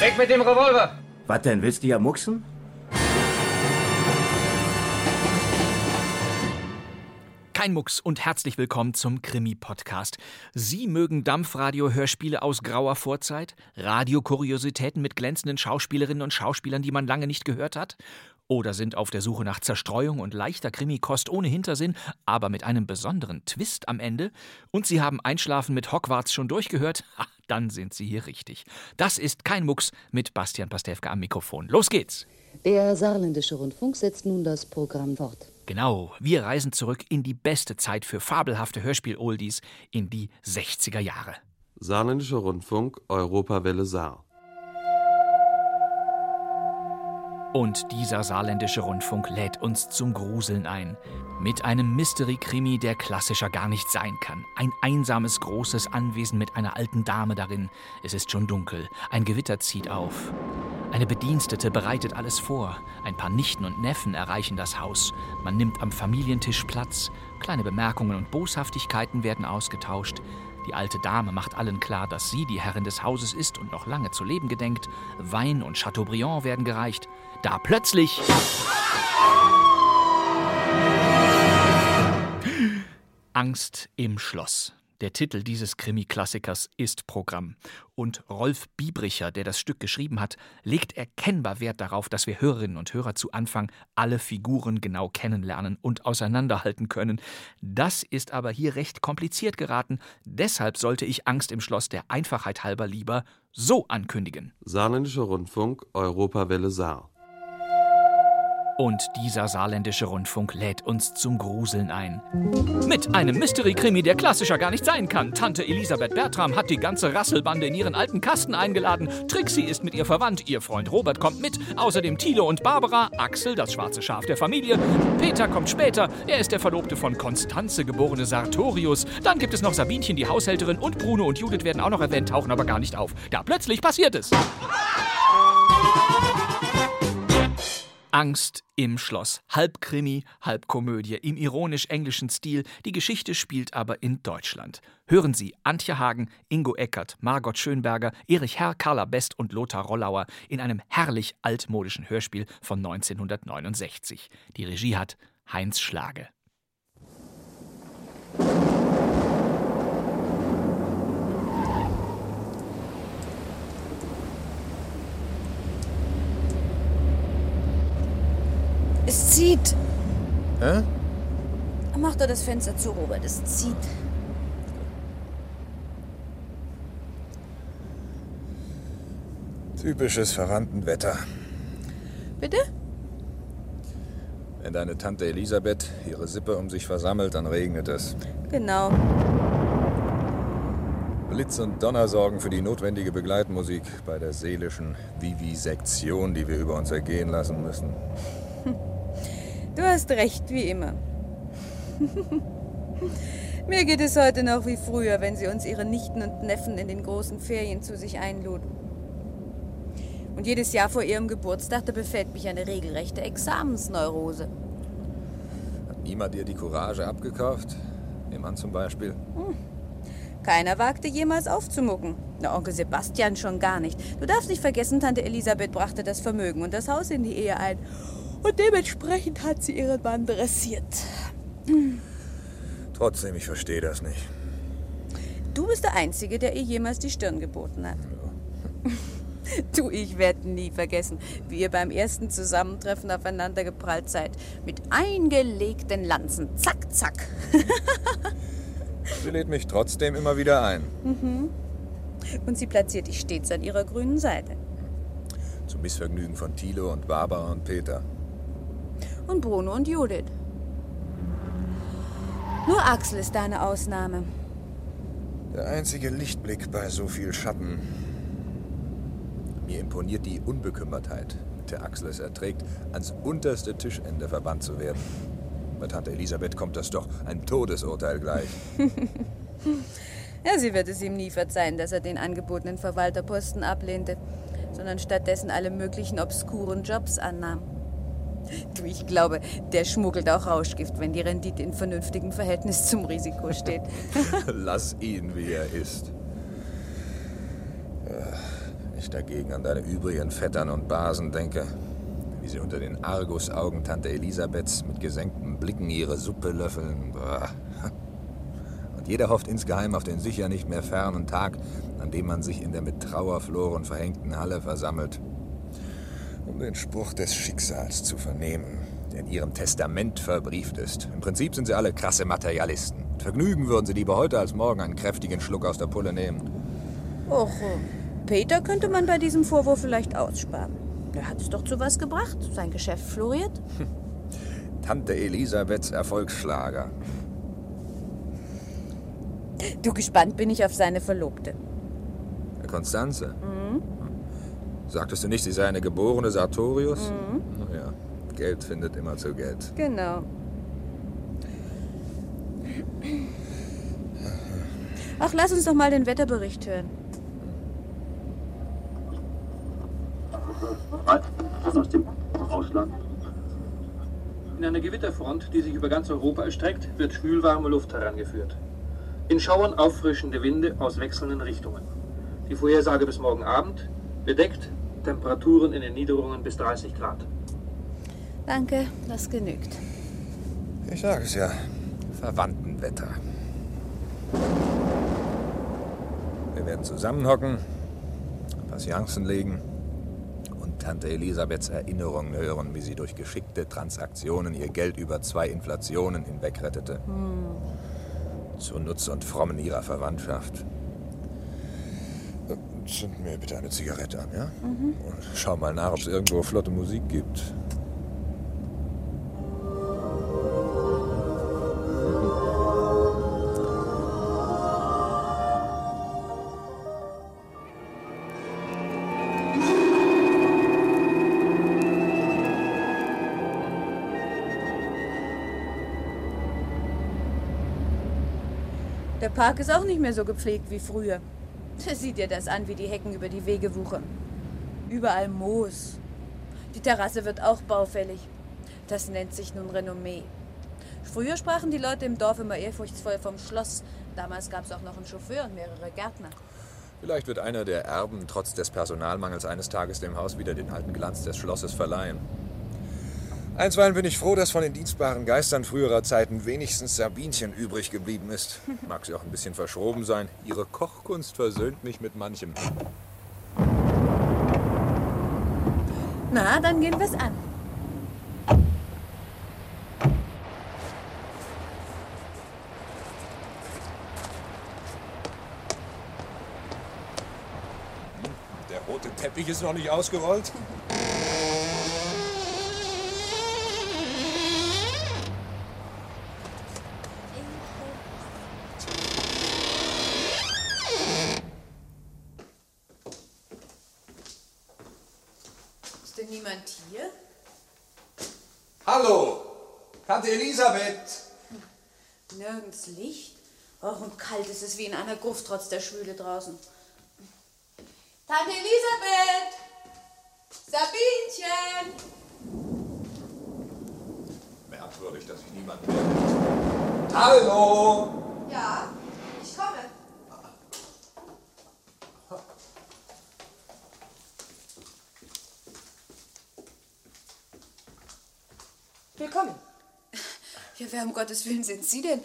Weg mit dem Revolver! Was denn, willst du ja mucksen? Kein Mucks und herzlich willkommen zum Krimi-Podcast. Sie mögen Dampfradio-Hörspiele aus grauer Vorzeit, Radiokuriositäten mit glänzenden Schauspielerinnen und Schauspielern, die man lange nicht gehört hat? Oder sind auf der Suche nach Zerstreuung und leichter Krimikost ohne Hintersinn, aber mit einem besonderen Twist am Ende? Und Sie haben Einschlafen mit Hogwarts schon durchgehört? Ha, dann sind Sie hier richtig. Das ist Kein Mucks mit Bastian Pastewka am Mikrofon. Los geht's! Der saarländische Rundfunk setzt nun das Programm fort. Genau, wir reisen zurück in die beste Zeit für fabelhafte Hörspiel-Oldies, in die 60er Jahre. Saarländischer Rundfunk, Europawelle Saar. Und dieser saarländische Rundfunk lädt uns zum Gruseln ein. Mit einem Mystery-Krimi, der klassischer gar nicht sein kann. Ein einsames, großes Anwesen mit einer alten Dame darin. Es ist schon dunkel. Ein Gewitter zieht auf. Eine Bedienstete bereitet alles vor. Ein paar Nichten und Neffen erreichen das Haus. Man nimmt am Familientisch Platz. Kleine Bemerkungen und Boshaftigkeiten werden ausgetauscht. Die alte Dame macht allen klar, dass sie die Herrin des Hauses ist und noch lange zu leben gedenkt. Wein und Chateaubriand werden gereicht. Da plötzlich. Angst im Schloss. Der Titel dieses Krimi-Klassikers ist Programm. Und Rolf Biebricher, der das Stück geschrieben hat, legt erkennbar Wert darauf, dass wir Hörerinnen und Hörer zu Anfang alle Figuren genau kennenlernen und auseinanderhalten können. Das ist aber hier recht kompliziert geraten. Deshalb sollte ich Angst im Schloss der Einfachheit halber lieber so ankündigen. Saarländischer Rundfunk, Europawelle Saar. Und dieser saarländische Rundfunk lädt uns zum Gruseln ein. Mit einem Mystery-Krimi, der klassischer gar nicht sein kann. Tante Elisabeth Bertram hat die ganze Rasselbande in ihren alten Kasten eingeladen. Trixie ist mit ihr verwandt, ihr Freund Robert kommt mit. Außerdem Thilo und Barbara, Axel, das schwarze Schaf der Familie. Peter kommt später, er ist der Verlobte von Konstanze, geborene Sartorius. Dann gibt es noch Sabinchen, die Haushälterin, und Bruno und Judith werden auch noch erwähnt, tauchen aber gar nicht auf. Da plötzlich passiert es. Angst im Schloss. Halb Krimi, halb Komödie, im ironisch-englischen Stil. Die Geschichte spielt aber in Deutschland. Hören Sie Antje Hagen, Ingo Eckert, Margot Schönberger, Erich Herr, Carla Best und Lothar Rollauer in einem herrlich altmodischen Hörspiel von 1969. Die Regie hat Heinz Schlage. Es zieht. Hä? Mach doch das Fenster zu, Robert. Es zieht. Typisches Verwandtenwetter. Bitte? Wenn deine Tante Elisabeth ihre Sippe um sich versammelt, dann regnet es. Genau. Blitz und Donner sorgen für die notwendige Begleitmusik bei der seelischen Vivisektion, die wir über uns ergehen lassen müssen. Du hast recht, wie immer. Mir geht es heute noch wie früher, wenn sie uns ihre Nichten und Neffen in den großen Ferien zu sich einluden. Und jedes Jahr vor ihrem Geburtstag, da befällt mich eine regelrechte Examensneurose. Hat niemand dir die Courage abgekauft? Ihr Mann zum Beispiel? Keiner wagte jemals aufzumucken. Na, Onkel Sebastian schon gar nicht. Du darfst nicht vergessen, Tante Elisabeth brachte das Vermögen und das Haus in die Ehe ein. Und dementsprechend hat sie ihren Mann dressiert. Trotzdem, ich verstehe das nicht. Du bist der Einzige, der ihr jemals die Stirn geboten hat. Du, ich werde nie vergessen, wie ihr beim ersten Zusammentreffen aufeinander geprallt seid. Mit eingelegten Lanzen. Zack, zack. Sie lädt mich trotzdem immer wieder ein. Mhm. Und sie platziert dich stets an ihrer grünen Seite. Zum Missvergnügen von Thilo und Barbara und Peter. Und Bruno und Judith. Nur Axel ist deine Ausnahme. Der einzige Lichtblick bei so viel Schatten. Mir imponiert die Unbekümmertheit, mit der Axel es erträgt, ans unterste Tischende verbannt zu werden. Bei Tante Elisabeth kommt das doch ein Todesurteil gleich. ja, sie wird es ihm nie verzeihen, dass er den angebotenen Verwalterposten ablehnte, sondern stattdessen alle möglichen obskuren Jobs annahm. Du, ich glaube, der schmuggelt auch Rauschgift, wenn die Rendite in vernünftigem Verhältnis zum Risiko steht. Lass ihn, wie er ist. Ich dagegen an deine übrigen Vettern und Basen denke, wie sie unter den Argusaugen Tante Elisabeths mit gesenkten Blicken ihre Suppe löffeln. Und jeder hofft insgeheim auf den sicher nicht mehr fernen Tag, an dem man sich in der mit Trauerfloren verhängten Halle versammelt, den Spruch des Schicksals zu vernehmen, der in ihrem Testament verbrieft ist. Im Prinzip sind sie alle krasse Materialisten. Mit Vergnügen würden sie lieber heute als morgen einen kräftigen Schluck aus der Pulle nehmen. Och, Peter könnte man bei diesem Vorwurf vielleicht aussparen. Er hat es doch zu was gebracht. Sein Geschäft floriert. Tante Elisabeths Erfolgsschlager. Du, gespannt bin ich auf seine Verlobte. Konstanze? Mhm. Sagtest du nicht, sie sei eine geborene Sartorius? Mhm. Naja, Geld findet immer zu Geld. Genau. Ach, lass uns doch mal den Wetterbericht hören. aus dem Ausland. In einer Gewitterfront, die sich über ganz Europa erstreckt, wird schwülwarme Luft herangeführt. In Schauern auffrischende Winde aus wechselnden Richtungen. Die Vorhersage bis morgen Abend bedeckt Temperaturen in den Niederungen bis 30 Grad. Danke, das genügt. Ich sage es ja, Verwandtenwetter. Wir werden zusammenhocken, Patienzen legen und Tante Elisabeths Erinnerungen hören, wie sie durch geschickte Transaktionen ihr Geld über zwei Inflationen hinwegrettete. Hm. Zur Nutz und Frommen ihrer Verwandtschaft. Zünd mir bitte eine Zigarette an, ja? Mhm. Und schau mal nach, ob es irgendwo flotte Musik gibt. Der Park ist auch nicht mehr so gepflegt wie früher. Sieh dir das an, wie die Hecken über die Wege wuchern. Überall Moos. Die Terrasse wird auch baufällig. Das nennt sich nun Renommee. Früher sprachen die Leute im Dorf immer ehrfurchtsvoll vom Schloss. Damals gab es auch noch einen Chauffeur und mehrere Gärtner. Vielleicht wird einer der Erben trotz des Personalmangels eines Tages dem Haus wieder den alten Glanz des Schlosses verleihen. Einstweilen bin ich froh, dass von den dienstbaren Geistern früherer Zeiten wenigstens Sabinchen übrig geblieben ist. Mag sie auch ein bisschen verschroben sein. Ihre Kochkunst versöhnt mich mit manchem. Na, dann gehen wir's an. Der rote Teppich ist noch nicht ausgerollt. Niemand hier? Hallo, Tante Elisabeth. Nirgends Licht. Och, und kalt ist es wie in einer Gruft trotz der Schwüle draußen. Tante Elisabeth! Sabinchen! Merkwürdig, dass sich niemand meldet. Hallo! Ja, ich komme. Willkommen. Ja, wer um Gottes Willen sind Sie denn?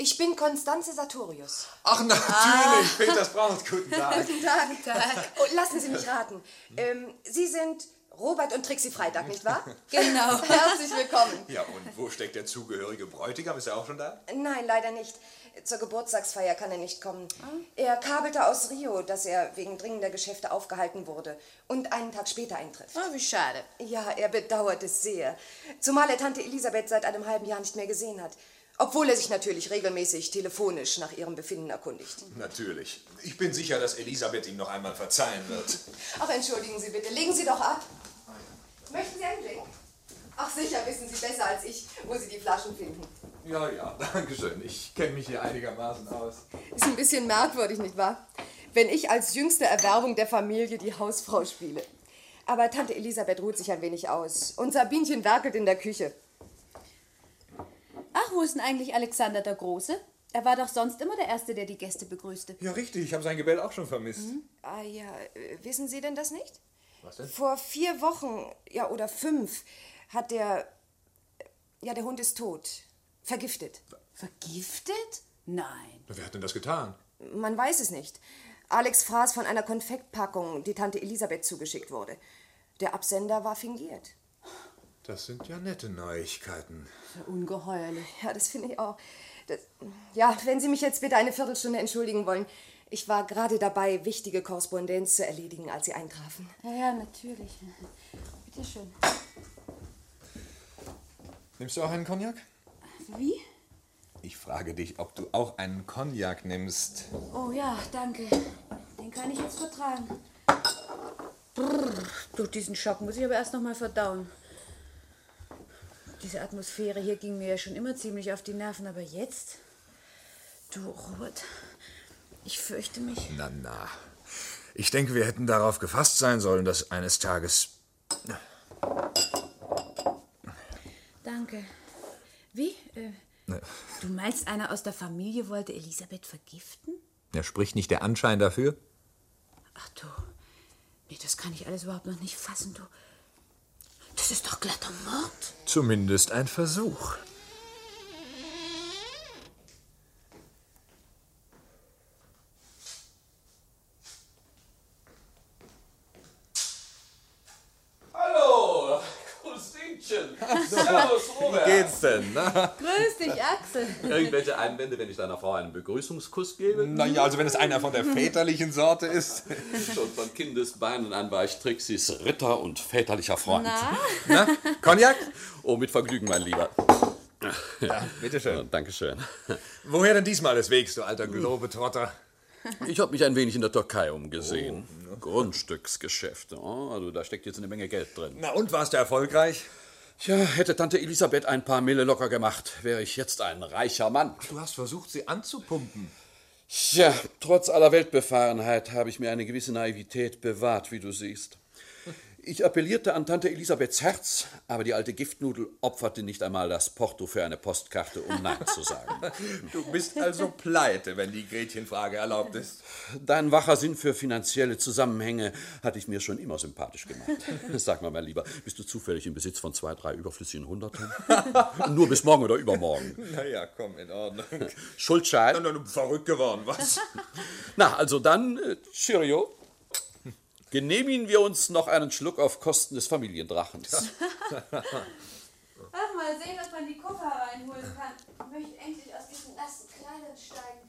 Ich bin Konstanze Sartorius. Ach, natürlich, Peters Braut, guten Tag. Guten Tag. Guten Tag. Oh, lassen Sie mich raten. Ähm, Sie sind Robert und Trixie Freitag, nicht wahr? Genau. Herzlich willkommen. Ja, und wo steckt der zugehörige Bräutigam? Ist er auch schon da? Nein, leider nicht. Zur Geburtstagsfeier kann er nicht kommen. Er kabelte aus Rio, dass er wegen dringender Geschäfte aufgehalten wurde und einen Tag später eintrifft. Oh, wie schade. Ja, er bedauert es sehr. Zumal er Tante Elisabeth seit einem halben Jahr nicht mehr gesehen hat. Obwohl er sich natürlich regelmäßig telefonisch nach ihrem Befinden erkundigt. Natürlich. Ich bin sicher, dass Elisabeth ihm noch einmal verzeihen wird. Ach, entschuldigen Sie bitte, legen Sie doch ab. Möchten Sie einen Drink? Ach, sicher wissen Sie besser als ich, wo Sie die Flaschen finden. Ja, ja, danke schön. Ich kenne mich hier einigermaßen aus. Ist ein bisschen merkwürdig, nicht wahr? Wenn ich als jüngste Erwerbung der Familie die Hausfrau spiele. Aber Tante Elisabeth ruht sich ein wenig aus. Und Sabinchen werkelt in der Küche. Ach, wo ist denn eigentlich Alexander der Große? Er war doch sonst immer der Erste, der die Gäste begrüßte. Ja, richtig. Ich habe sein Gebell auch schon vermisst. Ah ja, äh, wissen Sie denn das nicht? Was denn? Vor vier Wochen, ja, oder fünf, hat der. Ja, der Hund ist tot. Vergiftet. Vergiftet? Nein. Wer hat denn das getan? Man weiß es nicht. Alex fraß von einer Konfektpackung, die Tante Elisabeth zugeschickt wurde. Der Absender war fingiert. Das sind ja nette Neuigkeiten. Ungeheuerlich. Ja, das finde ich auch. Das, ja, wenn Sie mich jetzt bitte eine Viertelstunde entschuldigen wollen. Ich war gerade dabei, wichtige Korrespondenz zu erledigen, als Sie eintrafen. Ja, ja, natürlich. Bitte schön. Nimmst du auch einen Cognac? Wie? Ich frage dich, ob du auch einen Cognac nimmst. Oh ja, danke. Den kann ich jetzt vertragen. Brrr, durch diesen Schock muss ich aber erst noch mal verdauen. Diese Atmosphäre hier ging mir ja schon immer ziemlich auf die Nerven, aber jetzt? Du, Robert, ich fürchte mich. Na, na. Ich denke, wir hätten darauf gefasst sein sollen, dass eines Tages. Danke. Wie? Äh, du meinst, einer aus der Familie wollte Elisabeth vergiften? Ja, spricht nicht der Anschein dafür? Ach du. Nee, das kann ich alles überhaupt noch nicht fassen, du. Das ist doch glatter Mord. Zumindest ein Versuch. Servus, Robert. Wie geht's denn? Na? Grüß dich, Axel. Irgendwelche Einwände, wenn ich deiner Frau einen Begrüßungskuss gebe? Naja, also wenn es einer von der väterlichen Sorte ist. Schon von Kindesbeinen an war ich Trixis Ritter und väterlicher Freund. Na? Na, Cognac? Oh, mit Vergnügen, mein Lieber. Ja, bitteschön. Dankeschön. Woher denn diesmal des Wegs, du alter Globetrotter? Ich habe mich ein wenig in der Türkei umgesehen. Grundstücksgeschäfte. Oh, also da steckt jetzt eine Menge Geld drin. Na und, warst du erfolgreich? Tja, hätte Tante Elisabeth ein paar Mille locker gemacht, wäre ich jetzt ein reicher Mann. Du hast versucht, sie anzupumpen. Tja, trotz aller Weltbefahrenheit habe ich mir eine gewisse Naivität bewahrt, wie du siehst. Ich appellierte an Tante Elisabeths Herz, aber die alte Giftnudel opferte nicht einmal das Porto für eine Postkarte, um Nein zu sagen. Du bist also pleite, wenn die Gretchenfrage erlaubt ist. Dein wacher Sinn für finanzielle Zusammenhänge hatte ich mir schon immer sympathisch gemacht. Sag mal, mein Lieber, bist du zufällig im Besitz von zwei, drei überflüssigen Hundertern? Nur bis morgen oder übermorgen. Naja, komm, in Ordnung. Schuldschein? Na, na, verrückt geworden, was? Na, also dann, äh, Cheerio. Genehmigen wir uns noch einen Schluck auf Kosten des Familiendrachens. Ach, mal sehen, ob man die Koffer reinholen kann. Ich möchte endlich aus diesen nassen Kleidern steigen.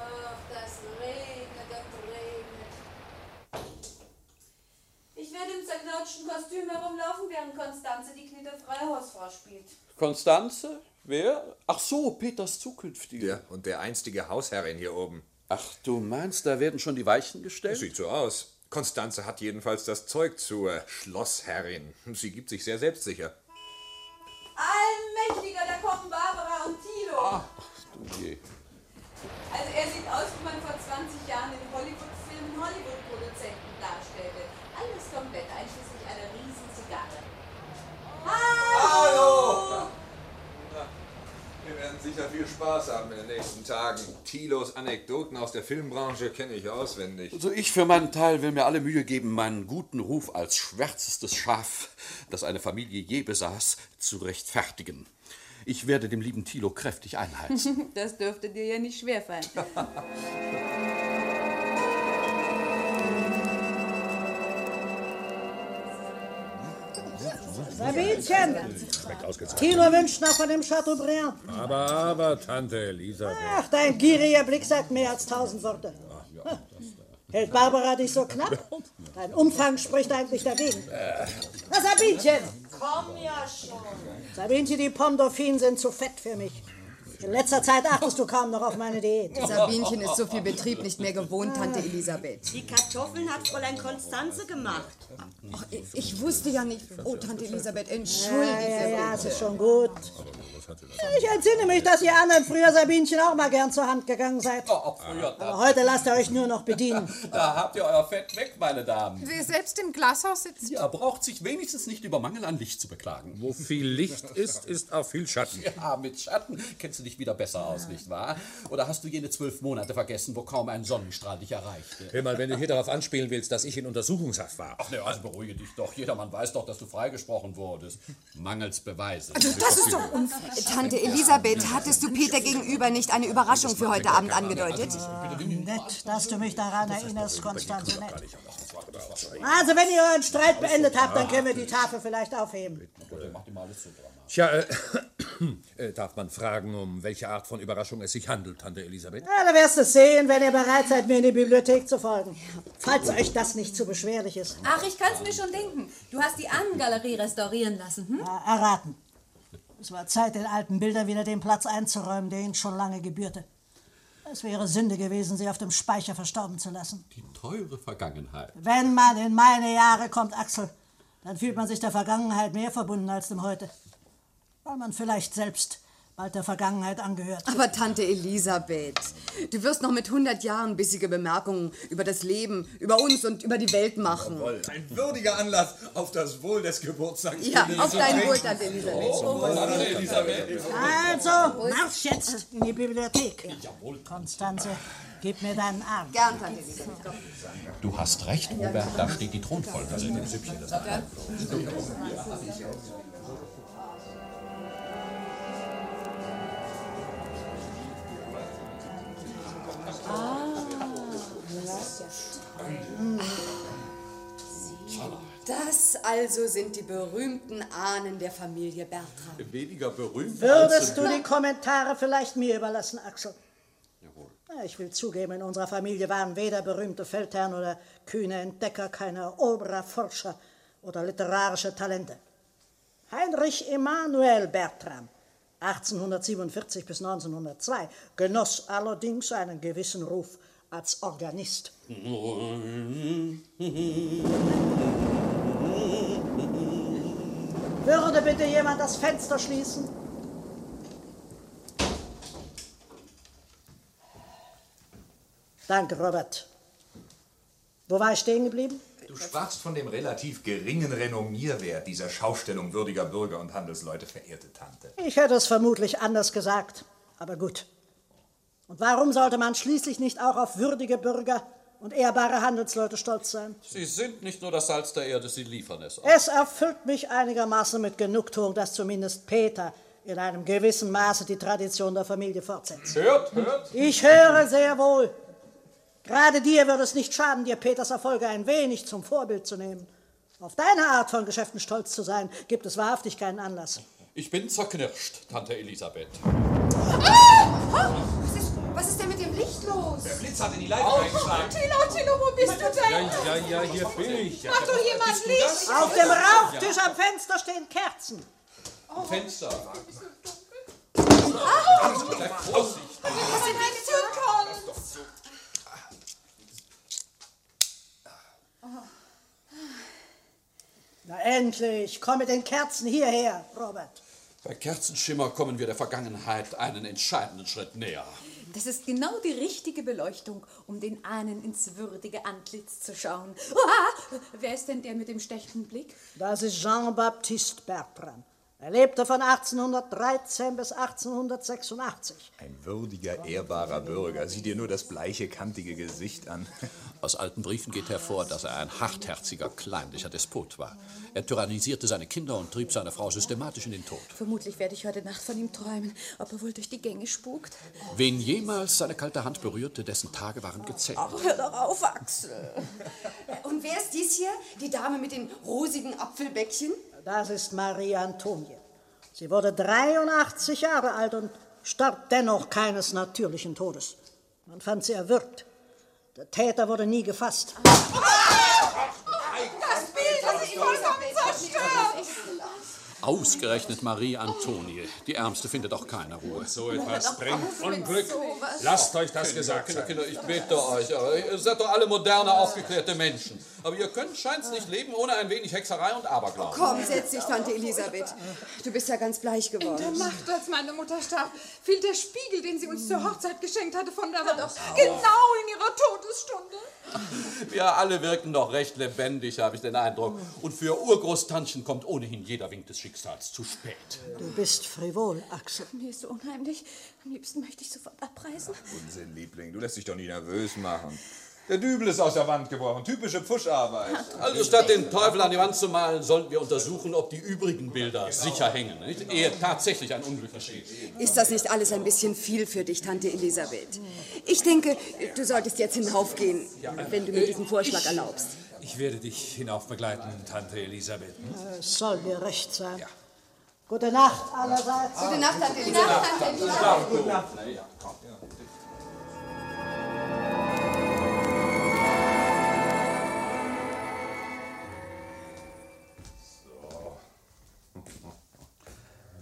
Ach, das regnet und regnet. Ich werde im zerknautschten Kostüm herumlaufen, während Konstanze die knitterfreie Hausfrau spielt. Konstanze? Wer? Ach so, Peters zukünftige. Ja, und der einstige Hausherrin hier oben. Ach, du meinst, da werden schon die Weichen gestellt? Sieht so aus. Konstanze hat jedenfalls das Zeug zur Schlossherrin. Sie gibt sich sehr selbstsicher. Allmächtiger, da kommen Barbara und Tilo. Ach, du je. Also er sieht aus, wie man vor 20 Jahren in Hollywood-Filmen Hollywood-Produzenten darstellte. Alles komplett, einschließlich einer riesen Zigarre. Hallo! Wir werden sicher viel Spaß haben in den nächsten Tagen. Tilos Anekdoten aus der Filmbranche kenne ich auswendig. Also ich für meinen Teil will mir alle Mühe geben, meinen guten Ruf als schwärzestes Schaf, das eine Familie je besaß, zu rechtfertigen. Ich werde dem lieben Thilo kräftig einheizen. Das dürfte dir ja nicht schwerfallen. Sabinchen! Tilo wünscht noch von dem Chateaubriand. Aber, aber, Tante Elisabeth. Ach, dein gieriger Blick sagt mehr als tausend Worte. Hält Barbara dich so knapp? Dein Umfang spricht eigentlich dagegen. Na, Sabinchen, komm ja schon. Sabinchen, die Pomdorfinen sind zu fett für mich. In letzter Zeit achtest du kaum noch auf meine Diät. Sabinchen ist so viel Betrieb nicht mehr gewohnt, Tante Elisabeth. Die Kartoffeln hat Fräulein Konstanze gemacht. Ach, ich, ich wusste ja nicht. Oh, Tante Elisabeth, entschuldige Ja, ja, ja, es ist schon gut. Ich entsinne mich, dass ihr anderen früher Sabinchen auch mal gern zur Hand gegangen seid. Oh, früher, Aber heute lasst ihr euch nur noch bedienen. Da habt ihr euer Fett weg, meine Damen. Wer selbst im Glashaus sitzt. Ja, braucht sich wenigstens nicht über Mangel an Licht zu beklagen. Wo viel Licht ist, ist auch viel Schatten. Ja, mit Schatten kennst du dich wieder besser aus, nicht wahr? Oder hast du jene zwölf Monate vergessen, wo kaum ein Sonnenstrahl dich erreichte? Hör mal, wenn du hier darauf anspielen willst, dass ich in Untersuchungshaft war. Ach ne, also beruhige dich doch. Jedermann weiß doch, dass du freigesprochen wurdest. Mangels Beweise. Also, das ist doch unfair. Tante Elisabeth, hattest du Peter gegenüber nicht eine Überraschung für heute Abend angedeutet? Nett, dass du mich daran erinnerst, Konstanze, nett. Also, wenn ihr euren Streit beendet habt, dann können wir die Tafel vielleicht aufheben. Tja, äh, äh, darf man fragen, um welche Art von Überraschung es sich handelt, Tante Elisabeth? Ja, da wirst du es sehen, wenn ihr bereit seid, mir in die Bibliothek zu folgen. Falls euch das nicht zu beschwerlich ist. Ach, ich kann's mir schon denken. Du hast die Ahnengalerie restaurieren lassen, hm? Ja, erraten. Es war Zeit, den alten Bildern wieder den Platz einzuräumen, der ihnen schon lange gebührte. Es wäre Sünde gewesen, sie auf dem Speicher verstorben zu lassen. Die teure Vergangenheit. Wenn man in meine Jahre kommt, Axel, dann fühlt man sich der Vergangenheit mehr verbunden als dem Heute. Weil man vielleicht selbst bald der Vergangenheit angehört. Aber Tante Elisabeth, du wirst noch mit 100 Jahren bissige Bemerkungen über das Leben, über uns und über die Welt machen. Ein würdiger Anlass auf das Wohl des Geburtstags. Ja, auf dein Wohl, Tante Elisabeth. Oh, Tante Elisabeth. Also, marsch jetzt in die Bibliothek. Konstanze, gib mir deinen Arm. Gern, Tante Elisabeth. Du hast recht, Robert, da steht die Thronfolge. Das also sind die berühmten Ahnen der Familie Bertram. Weniger berühmt Würdest du die Kommentare vielleicht mir überlassen, Axel? Ja, ich will zugeben, in unserer Familie waren weder berühmte Feldherren oder kühne Entdecker, keine Oberforscher oder literarische Talente. Heinrich Emanuel Bertram, 1847 bis 1902, genoss allerdings einen gewissen Ruf als Organist. Würde bitte jemand das Fenster schließen? Danke, Robert. Wo war ich stehen geblieben? Du sprachst von dem relativ geringen Renommierwert dieser Schaustellung würdiger Bürger und Handelsleute, verehrte Tante. Ich hätte es vermutlich anders gesagt, aber gut. Und warum sollte man schließlich nicht auch auf würdige Bürger und ehrbare Handelsleute stolz sein? Sie sind nicht nur das Salz der Erde, sie liefern es auch. Es erfüllt mich einigermaßen mit Genugtuung, dass zumindest Peter in einem gewissen Maße die Tradition der Familie fortsetzt. Hört, hört. Ich höre sehr wohl. Gerade dir würde es nicht schaden, dir Peters Erfolge ein wenig zum Vorbild zu nehmen. Auf deine Art von Geschäften stolz zu sein, gibt es wahrhaftig keinen Anlass. Ich bin zerknirscht, Tante Elisabeth. Was ist, was ist denn mit dem Licht los? Der Blitz hat in die Leitung eingeschlagen. Tilo, Tilo, wo bist du denn? Ja, ja, ja, hier bin ich. Mach doch jemand Licht! Auf dem Rauchtisch am Fenster stehen Kerzen. Fenster. Was sind wir tun können? Na endlich, komm mit den Kerzen hierher, Robert. Bei Kerzenschimmer kommen wir der Vergangenheit einen entscheidenden Schritt näher. Das ist genau die richtige Beleuchtung, um den Ahnen ins würdige Antlitz zu schauen. Uah! Wer ist denn der mit dem stechenden Blick? Das ist Jean-Baptiste Bertrand. Er lebte von 1813 bis 1886. Ein würdiger, ehrbarer Bürger. Sieh dir nur das bleiche, kantige Gesicht an. Aus alten Briefen geht hervor, dass er ein hartherziger, kleinlicher Despot war. Er tyrannisierte seine Kinder und trieb seine Frau systematisch in den Tod. Vermutlich werde ich heute Nacht von ihm träumen, ob er wohl durch die Gänge spukt. Wen jemals seine kalte Hand berührte, dessen Tage waren gezählt. Ach, hör doch auf, Axel. Und wer ist dies hier? Die Dame mit den rosigen Apfelbäckchen? Das ist Marie Antonie. Sie wurde 83 Jahre alt und starb dennoch keines natürlichen Todes. Man fand sie erwürgt. Der Täter wurde nie gefasst. Ausgerechnet Marie Antonie. Die Ärmste findet auch keine Ruhe. So etwas bringt Unglück. Lasst euch das Kinder, gesagt Kinder, sein. Kinder, ich bitte euch, ihr seid doch alle moderne, aufgeklärte Menschen. Aber ihr könnt scheint's nicht leben ohne ein wenig Hexerei und Aberglauben. Komm, setz dich, Tante Elisabeth. Du bist ja ganz bleich In der geworden. Nacht, als meine Mutter starb, fiel der Spiegel, den sie uns zur Hochzeit geschenkt hatte, von der Wand. Genau in ihrer Todesstunde. Wir alle wirken noch recht lebendig, habe ich den Eindruck. Und für Urgroßtantchen kommt ohnehin jeder Wink des Schicksals zu spät. Du bist frivol, Axel. Mir ist so unheimlich. Am liebsten möchte ich sofort abreisen. Unsinn, Liebling, du lässt dich doch nie nervös machen. Der Dübel ist aus der Wand gebrochen. Typische Pfuscharbeit. Also statt den Teufel an die Wand zu malen, sollten wir untersuchen, ob die übrigen Bilder sicher hängen, nicht? ehe tatsächlich ein Unglück geschieht. Ist das nicht alles ein bisschen viel für dich, Tante Elisabeth? Ich denke, du solltest jetzt hinaufgehen, wenn du mir diesen Vorschlag erlaubst. Ich werde dich hinauf begleiten, Tante Elisabeth. hm? Es soll mir recht sein. Gute Nacht allerseits. Gute Nacht, Tante Elisabeth. Gute Nacht.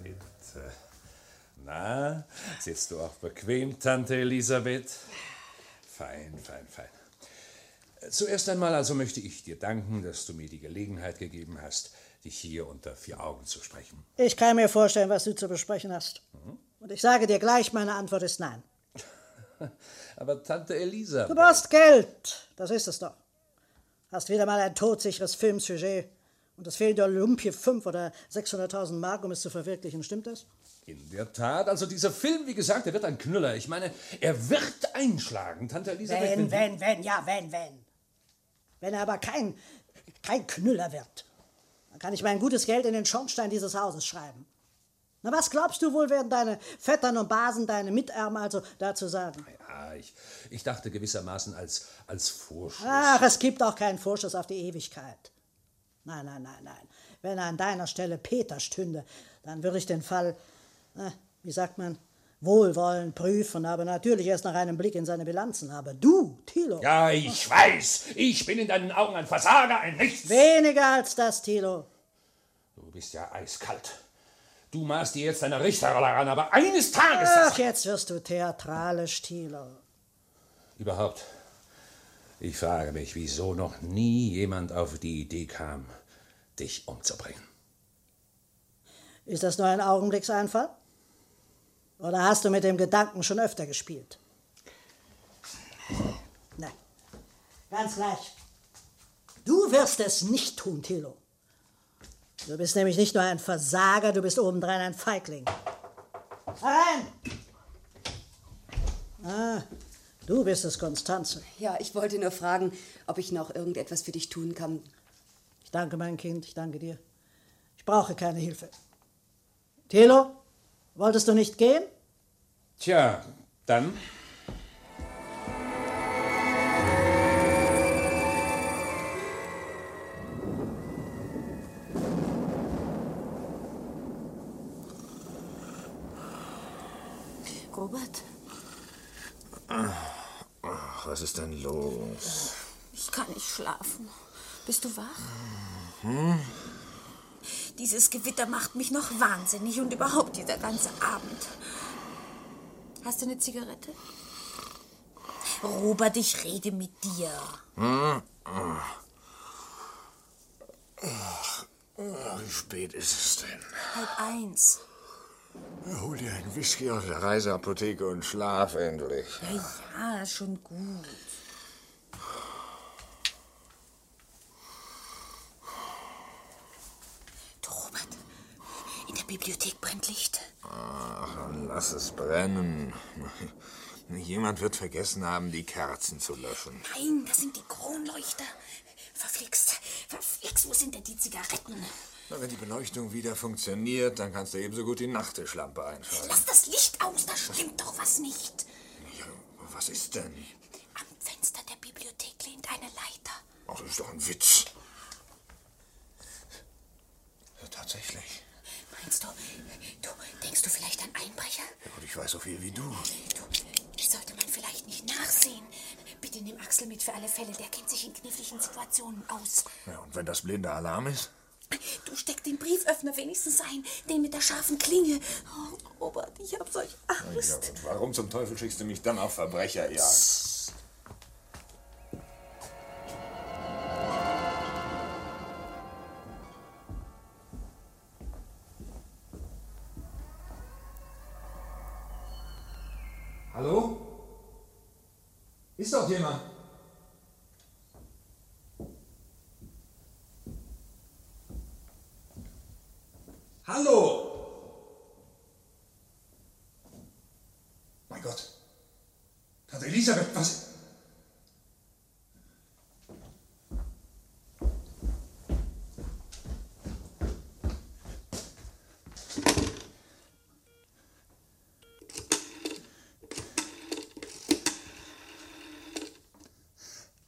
Bitte. Na, sitzt du auch bequem, Tante Elisabeth? Fein, fein, fein. Zuerst einmal also möchte ich dir danken, dass du mir die Gelegenheit gegeben hast, dich hier unter vier Augen zu sprechen. Ich kann mir vorstellen, was du zu besprechen hast. Und ich sage dir gleich, meine Antwort ist nein. Aber Tante Elisabeth. Du brauchst Geld. Das ist es doch. Hast wieder mal ein todsicheres Filmsujet. Und es fehlen dir Lumpie 5 oder 600.000 Mark, um es zu verwirklichen. Stimmt das? In der Tat, also dieser Film, wie gesagt, der wird ein Knüller. Ich meine, er wird einschlagen, Tante Elisabeth. Wenn, wenn, wenn, ja, wenn, wenn. Wenn er aber kein, kein Knüller wird, dann kann ich mein gutes Geld in den Schornstein dieses Hauses schreiben. Na, was glaubst du wohl, werden deine Vettern und Basen, deine Mitärmer also dazu sagen? Ja, ich, ich dachte gewissermaßen als, als Vorschuss. Ach, es gibt auch keinen Vorschuss auf die Ewigkeit. Nein, nein, nein, nein. Wenn an deiner Stelle Peter stünde, dann würde ich den Fall, na, wie sagt man, wohlwollend prüfen, aber natürlich erst nach einem Blick in seine Bilanzen. Aber du, Thilo. Ja, ich weiß. Ich bin in deinen Augen ein Versager, ein Nichts. Weniger als das, Thilo. Du bist ja eiskalt. Du maßt dir jetzt deine Richterrolle ran, aber eines Tages. Ach, jetzt wirst du theatralisch, Thilo. Überhaupt. Ich frage mich, wieso noch nie jemand auf die Idee kam, dich umzubringen. Ist das nur ein Augenblickseinfall? Oder hast du mit dem Gedanken schon öfter gespielt? Nein. Ganz gleich. Du wirst es nicht tun, Thilo. Du bist nämlich nicht nur ein Versager, du bist obendrein ein Feigling. Herein! Ah, du bist es, Konstanze. Ja, ich wollte nur fragen, ob ich noch irgendetwas für dich tun kann. Ich danke, mein Kind, ich danke dir. Ich brauche keine Hilfe. Thilo, wolltest du nicht gehen? Tja, dann. Robert, Ach, was ist denn los? ich kann nicht schlafen. Bist du wach? Hm? Dieses Gewitter macht mich noch wahnsinnig und überhaupt dieser ganze Abend. Hast du eine Zigarette? Robert, ich rede mit dir. Wie spät ist es denn? Halb eins. Hol dir einen Whisky aus der Reiseapotheke und schlaf endlich. Ja, ja, schon gut. Du, Robert, in der Bibliothek brennt Licht. Ach, lass es brennen. Jemand wird vergessen haben, die Kerzen zu löschen. Nein, das sind die Kronleuchter. Verflixt, verflixt, wo sind denn die Zigaretten? Na, wenn die Beleuchtung wieder funktioniert, dann kannst du ebenso gut die Nachttischlampe einschalten. Lass das Licht aus, da stimmt doch was nicht. Ja, was ist denn? Am Fenster der Bibliothek lehnt eine Leiter. Ach, das ist doch ein Witz. Ja, tatsächlich. Meinst du, du, denkst du vielleicht an Einbrecher? Ja, gut, ich weiß so viel wie du. Sollte man vielleicht nicht nachsehen? Bitte nimm Axel mit für alle Fälle, der kennt sich in kniffligen Situationen aus. Ja, und wenn das blinder Alarm ist? Du steck den Brieföffner wenigstens ein, den mit der scharfen Klinge. Oh, Robert, ich hab solch Ja, Angst. und warum zum Teufel schickst du mich dann auf Verbrecherjagd? Ist doch jemand? Hallo? Mein Gott. Tante Elisabeth, was...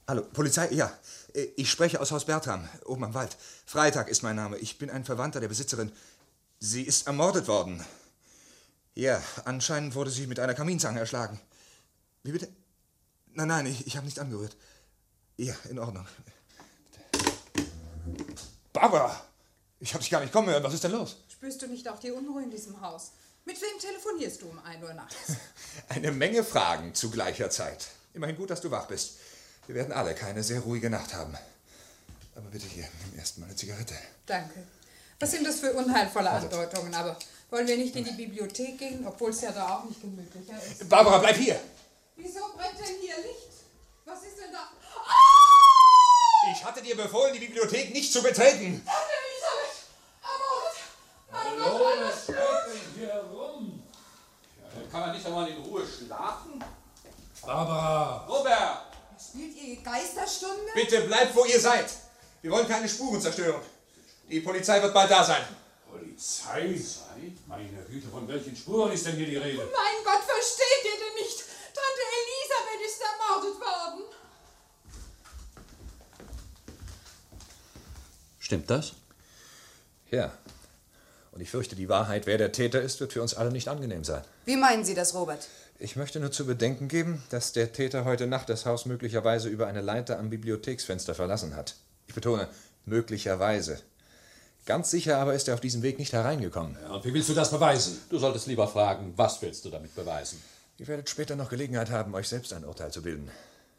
Hallo, Polizei? Ja, äh, ich spreche aus Haus Bertram, oben am Wald. Freitag ist mein Name. Ich bin ein Verwandter der Besitzerin. Sie ist ermordet worden. Ja, anscheinend wurde sie mit einer Kaminzange erschlagen. Wie bitte? Nein, nein, ich, ich habe nicht angerührt. Ja, in Ordnung. Barbara! Ich habe dich gar nicht kommen hören. Was ist denn los? Spürst du nicht auch die Unruhe in diesem Haus? Mit wem telefonierst du um 1 Uhr nachts? Eine Menge Fragen zu gleicher Zeit. Immerhin gut, dass du wach bist. Wir werden alle keine sehr ruhige Nacht haben. Aber bitte hier, nimm erst mal eine Zigarette. Danke. Was sind das für unheilvolle Andeutungen? Aber wollen wir nicht in die Bibliothek gehen, obwohl es ja da auch nicht gemütlicher ist? Barbara, bleib hier! Wieso brennt denn hier Licht? Was ist denn da? Ich hatte dir befohlen, die Bibliothek nicht zu betreten. Hallo, was schreit denn hier rum? Ja, kann man nicht einmal in Ruhe schlafen? Barbara! Robert! Spielt ihr Geisterstunde? Bitte bleibt, wo ihr seid. Wir wollen keine Spuren zerstören. Die Polizei wird bald da sein. Polizei? Meine Güte, von welchen Spuren ist denn hier die Rede? Mein Gott, versteht ihr denn nicht? Tante Elisabeth ist ermordet worden. Stimmt das? Ja. Und ich fürchte, die Wahrheit, wer der Täter ist, wird für uns alle nicht angenehm sein. Wie meinen Sie das, Robert? Ich möchte nur zu bedenken geben, dass der Täter heute Nacht das Haus möglicherweise über eine Leiter am Bibliotheksfenster verlassen hat. Ich betone, möglicherweise. Ganz sicher aber ist er auf diesem Weg nicht hereingekommen. Ja, und wie willst du das beweisen? Du solltest lieber fragen, was willst du damit beweisen? Ihr werdet später noch Gelegenheit haben, euch selbst ein Urteil zu bilden.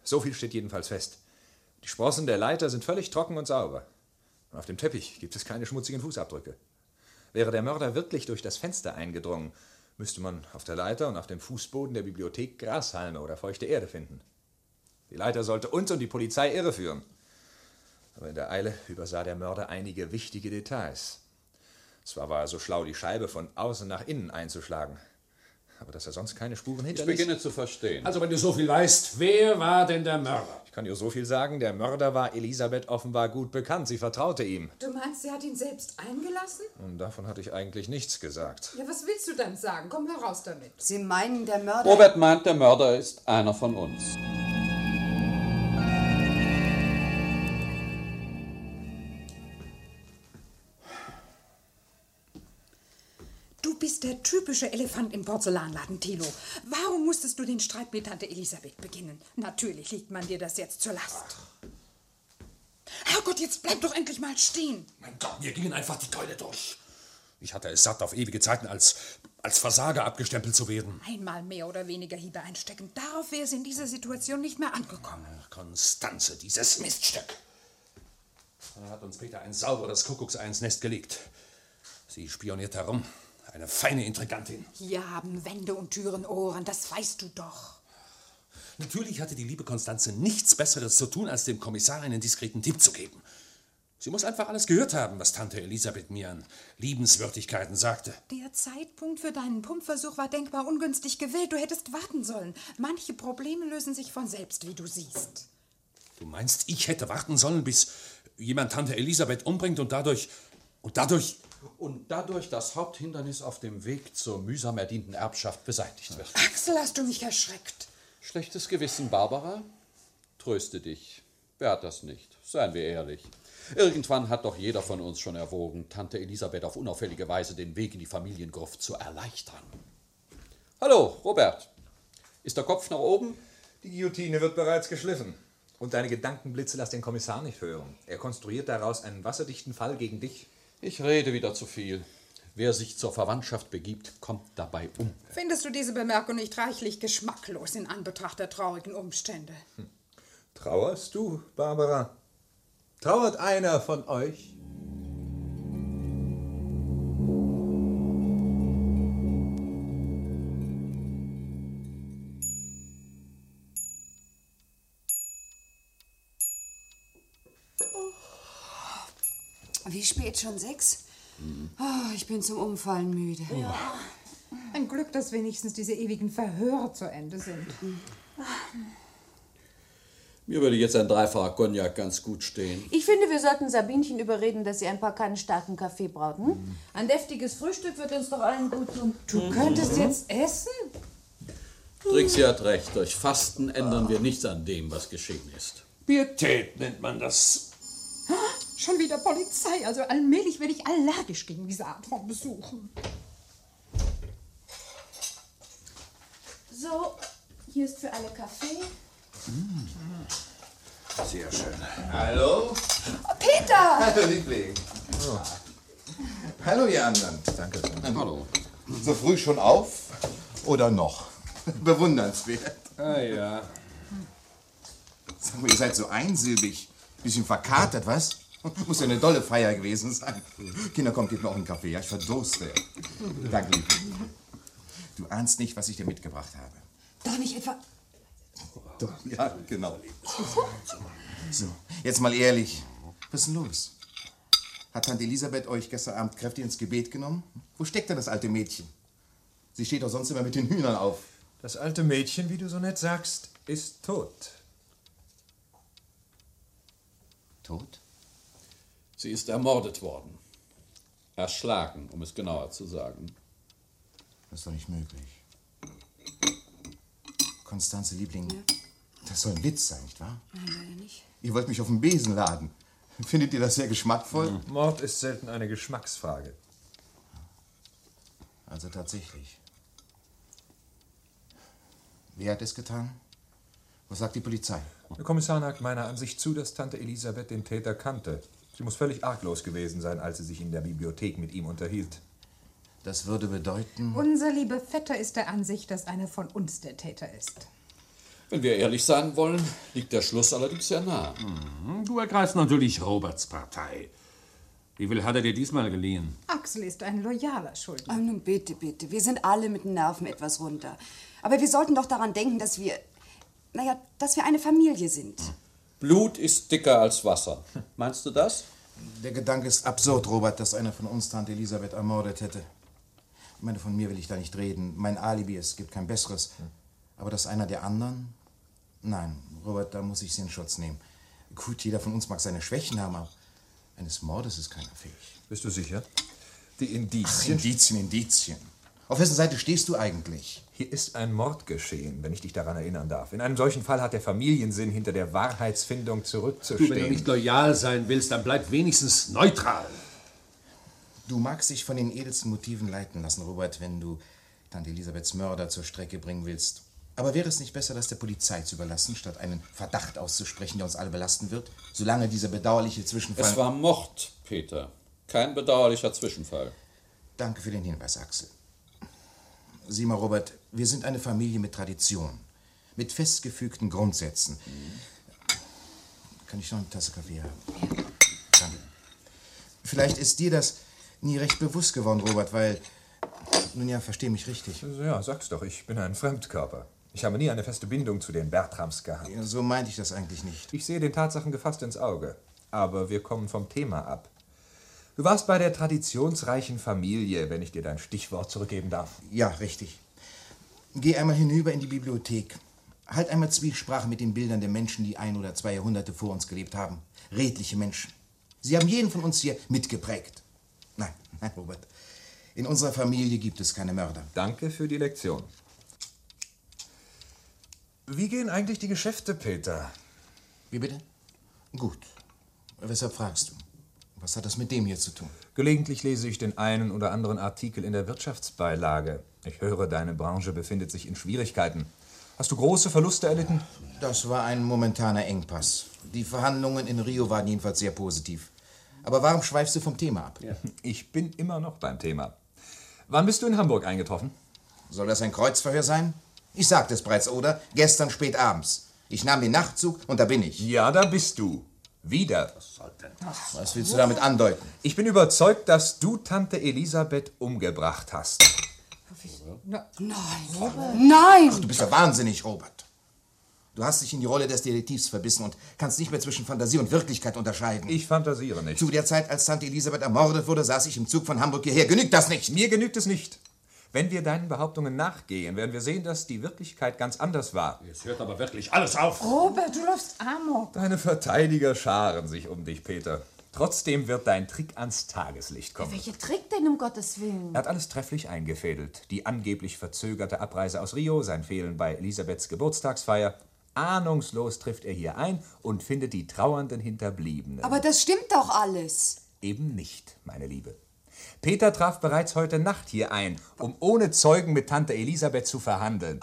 So viel steht jedenfalls fest. Die Sprossen der Leiter sind völlig trocken und sauber. Und auf dem Teppich gibt es keine schmutzigen Fußabdrücke. Wäre der Mörder wirklich durch das Fenster eingedrungen, müsste man auf der Leiter und auf dem Fußboden der Bibliothek Grashalme oder feuchte Erde finden. Die Leiter sollte uns und die Polizei irreführen. Aber in der Eile übersah der Mörder einige wichtige Details. Zwar war er so schlau, die Scheibe von außen nach innen einzuschlagen, aber dass er sonst keine Spuren Ich hinterließ. beginne zu verstehen. Also, wenn du so viel weißt, wer war denn der Mörder? Ich kann dir so viel sagen, der Mörder war Elisabeth offenbar gut bekannt. Sie vertraute ihm. Du meinst, sie hat ihn selbst eingelassen? Und davon hatte ich eigentlich nichts gesagt. Ja, was willst du dann sagen? Komm heraus damit. Sie meinen, der Mörder... Robert meint, der Mörder ist einer von uns. Du bist der typische Elefant im Porzellanladen, Thilo. Warum musstest du den Streit mit Tante Elisabeth beginnen? Natürlich liegt man dir das jetzt zur Last. Herrgott, jetzt bleib doch endlich mal stehen. Mein Gott, mir gingen einfach die Keule durch. Ich hatte es satt, auf ewige Zeiten als, als Versager abgestempelt zu werden. Einmal mehr oder weniger Hiebe einstecken. Darauf wäre es in dieser Situation nicht mehr angekommen. Konstanze, dieses Miststück. Da hat uns Peter ein sauberes Kuckuckseins Nest gelegt. Sie spioniert herum. Eine feine Intrigantin. Hier haben Wände und Türen Ohren, das weißt du doch. Natürlich hatte die liebe Konstanze nichts Besseres zu tun, als dem Kommissar einen diskreten Tipp zu geben. Sie muss einfach alles gehört haben, was Tante Elisabeth mir an Liebenswürdigkeiten sagte. Der Zeitpunkt für deinen Pumpversuch war denkbar ungünstig gewählt. Du hättest warten sollen. Manche Probleme lösen sich von selbst, wie du siehst. Du meinst, ich hätte warten sollen, bis jemand Tante Elisabeth umbringt und dadurch. und dadurch. Und dadurch das Haupthindernis auf dem Weg zur mühsam erdienten Erbschaft beseitigt wird. Axel, hast du mich erschreckt. Schlechtes Gewissen, Barbara? Tröste dich. Wer hat das nicht? Seien wir ehrlich. Irgendwann hat doch jeder von uns schon erwogen, Tante Elisabeth auf unauffällige Weise den Weg in die Familiengruft zu erleichtern. Hallo, Robert. Ist der Kopf nach oben? Die Guillotine wird bereits geschliffen. Und deine Gedankenblitze lass den Kommissar nicht hören. Er konstruiert daraus einen wasserdichten Fall gegen dich. Ich rede wieder zu viel. Wer sich zur Verwandtschaft begibt, kommt dabei um. Findest du diese Bemerkung nicht reichlich geschmacklos in Anbetracht der traurigen Umstände? Trauerst du, Barbara? Trauert einer von euch? Spät? Schon sechs? Oh, ich bin zum Umfallen müde. Ja. Ein Glück, dass wenigstens diese ewigen Verhöre zu Ende sind. Mir würde jetzt ein dreifacher Cognac ganz gut stehen. Ich finde, wir sollten Sabinchen überreden, dass sie ein paar Kannen starken Kaffee braut. Hm? Ein deftiges Frühstück wird uns doch allen gut tun. Du könntest jetzt essen? Trixie hat recht. Durch Fasten ändern wir nichts an dem, was geschehen ist. Pietät nennt man das. Schon wieder Polizei. Also allmählich werde ich allergisch gegen diese Art von Besuchen. So, hier ist für alle Kaffee. Sehr schön. Hallo? Oh, Peter! Hallo, Liebling. Oh. Hallo, ihr anderen. Danke. Hallo. So früh schon auf? Oder noch? Bewundernswert. Ah ja. Sag mal, ihr seid so einsilbig. Bisschen verkatert, was? Muss ja eine dolle Feier gewesen sein. Kinder, kommt, gebt mir auch einen Kaffee. Ja, ich verdurste. Danke, Liebling. Du ahnst nicht, was ich dir mitgebracht habe. Darf ich etwa... Doch, ja, genau. So, jetzt mal ehrlich. Was ist denn los? Hat Tante Elisabeth euch gestern Abend kräftig ins Gebet genommen? Wo steckt denn das alte Mädchen? Sie steht doch sonst immer mit den Hühnern auf. Das alte Mädchen, wie du so nett sagst, ist tot. Tot? Sie ist ermordet worden. Erschlagen, um es genauer zu sagen. Das ist doch nicht möglich. Konstanze Liebling, das soll ein Witz sein, nicht wahr? Nein, leider nicht. Ihr wollt mich auf den Besen laden. Findet ihr das sehr geschmackvoll? Mord ist selten eine Geschmacksfrage. Also tatsächlich. Wer hat es getan? Was sagt die Polizei? Der Kommissar neigt meiner Ansicht zu, dass Tante Elisabeth den Täter kannte. Sie muss völlig arglos gewesen sein, als sie sich in der Bibliothek mit ihm unterhielt. Das würde bedeuten. Unser lieber Vetter ist der Ansicht, dass einer von uns der Täter ist. Wenn wir ehrlich sein wollen, liegt der Schluss allerdings sehr nah. Mhm, Du ergreifst natürlich Roberts Partei. Wie viel hat er dir diesmal geliehen? Axel ist ein loyaler Schuldner. Oh, nun bitte, bitte. Wir sind alle mit den Nerven etwas runter. Aber wir sollten doch daran denken, dass wir. Naja, dass wir eine Familie sind. Blut ist dicker als Wasser. Meinst du das? Der Gedanke ist absurd, Robert, dass einer von uns Tante Elisabeth ermordet hätte. Ich meine, von mir will ich da nicht reden. Mein Alibi, es gibt kein besseres. Aber dass einer der anderen? Nein, Robert, da muss ich Sie in Schutz nehmen. Gut, jeder von uns mag seine Schwächen haben, aber eines Mordes ist keiner fähig. Bist du sicher? Die Ach, Indizien. Indizien, Indizien. Auf wessen Seite stehst du eigentlich? Hier ist ein Mord geschehen, wenn ich dich daran erinnern darf. In einem solchen Fall hat der Familiensinn hinter der Wahrheitsfindung Du, zurückzustehen. wenn du nicht loyal sein willst, dann bleib wenigstens neutral. Du magst dich von den edelsten Motiven leiten lassen, Robert, wenn du Tante Elisabeths Mörder zur Strecke bringen willst. Aber wäre es nicht besser, das der Polizei zu überlassen, statt einen Verdacht auszusprechen, der uns alle belasten wird, solange dieser bedauerliche Zwischenfall... Es war Mord, Peter. Kein bedauerlicher Zwischenfall. Danke für den Hinweis, Axel. Sieh mal, Robert, wir sind eine Familie mit Tradition, mit festgefügten Grundsätzen. Kann ich noch eine Tasse Kaffee haben? Danke. Vielleicht ist dir das nie recht bewusst geworden, Robert, weil... Nun ja, versteh mich richtig. Ja, sag's doch, ich bin ein Fremdkörper. Ich habe nie eine feste Bindung zu den Bertrams gehabt. Ja, so meinte ich das eigentlich nicht. Ich sehe den Tatsachen gefasst ins Auge. Aber wir kommen vom Thema ab. Du warst bei der traditionsreichen Familie, wenn ich dir dein Stichwort zurückgeben darf. Ja, richtig. Geh einmal hinüber in die Bibliothek. Halt einmal Zwiesprache mit den Bildern der Menschen, die ein oder zwei Jahrhunderte vor uns gelebt haben. Redliche Menschen. Sie haben jeden von uns hier mitgeprägt. Nein, nein, Robert. In unserer Familie gibt es keine Mörder. Danke für die Lektion. Wie gehen eigentlich die Geschäfte, Peter? Wie bitte? Gut. Weshalb fragst du? Was hat das mit dem hier zu tun? Gelegentlich lese ich den einen oder anderen Artikel in der Wirtschaftsbeilage. Ich höre, deine Branche befindet sich in Schwierigkeiten. Hast du große Verluste erlitten? Das war ein momentaner Engpass. Die Verhandlungen in Rio waren jedenfalls sehr positiv. Aber warum schweifst du vom Thema ab? Ich bin immer noch beim Thema. Wann bist du in Hamburg eingetroffen? Soll das ein Kreuzverhör sein? Ich sagte es bereits, oder? Gestern spät abends. Ich nahm den Nachtzug und da bin ich. Ja, da bist du. Wieder. Was willst du damit andeuten? Ich bin überzeugt, dass du Tante Elisabeth umgebracht hast. Nein. Nein! Ach, du bist ja wahnsinnig, Robert. Du hast dich in die Rolle des Detektivs verbissen und kannst nicht mehr zwischen Fantasie und Wirklichkeit unterscheiden. Ich fantasiere nicht. Zu der Zeit, als Tante Elisabeth ermordet wurde, saß ich im Zug von Hamburg hierher. Genügt das nicht? Mir genügt es nicht. Wenn wir deinen Behauptungen nachgehen, werden wir sehen, dass die Wirklichkeit ganz anders war. Jetzt hört aber wirklich alles auf. Robert, du läufst amok. Deine Verteidiger scharen sich um dich, Peter. Trotzdem wird dein Trick ans Tageslicht kommen. Welcher Trick denn, um Gottes Willen? Er hat alles trefflich eingefädelt. Die angeblich verzögerte Abreise aus Rio, sein Fehlen bei Elisabeths Geburtstagsfeier. Ahnungslos trifft er hier ein und findet die trauernden Hinterbliebenen. Aber das stimmt doch alles. Eben nicht, meine Liebe. Peter traf bereits heute Nacht hier ein, um ohne Zeugen mit Tante Elisabeth zu verhandeln.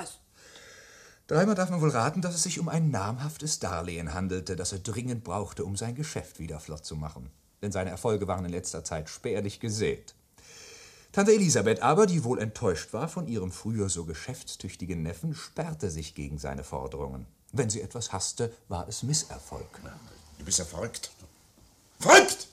Dreimal darf man wohl raten, dass es sich um ein namhaftes Darlehen handelte, das er dringend brauchte, um sein Geschäft wieder flott zu machen. Denn seine Erfolge waren in letzter Zeit spärlich gesät. Tante Elisabeth aber, die wohl enttäuscht war von ihrem früher so geschäftstüchtigen Neffen, sperrte sich gegen seine Forderungen. Wenn sie etwas hasste, war es Misserfolg. Du bist ja verrückt. Verrückt!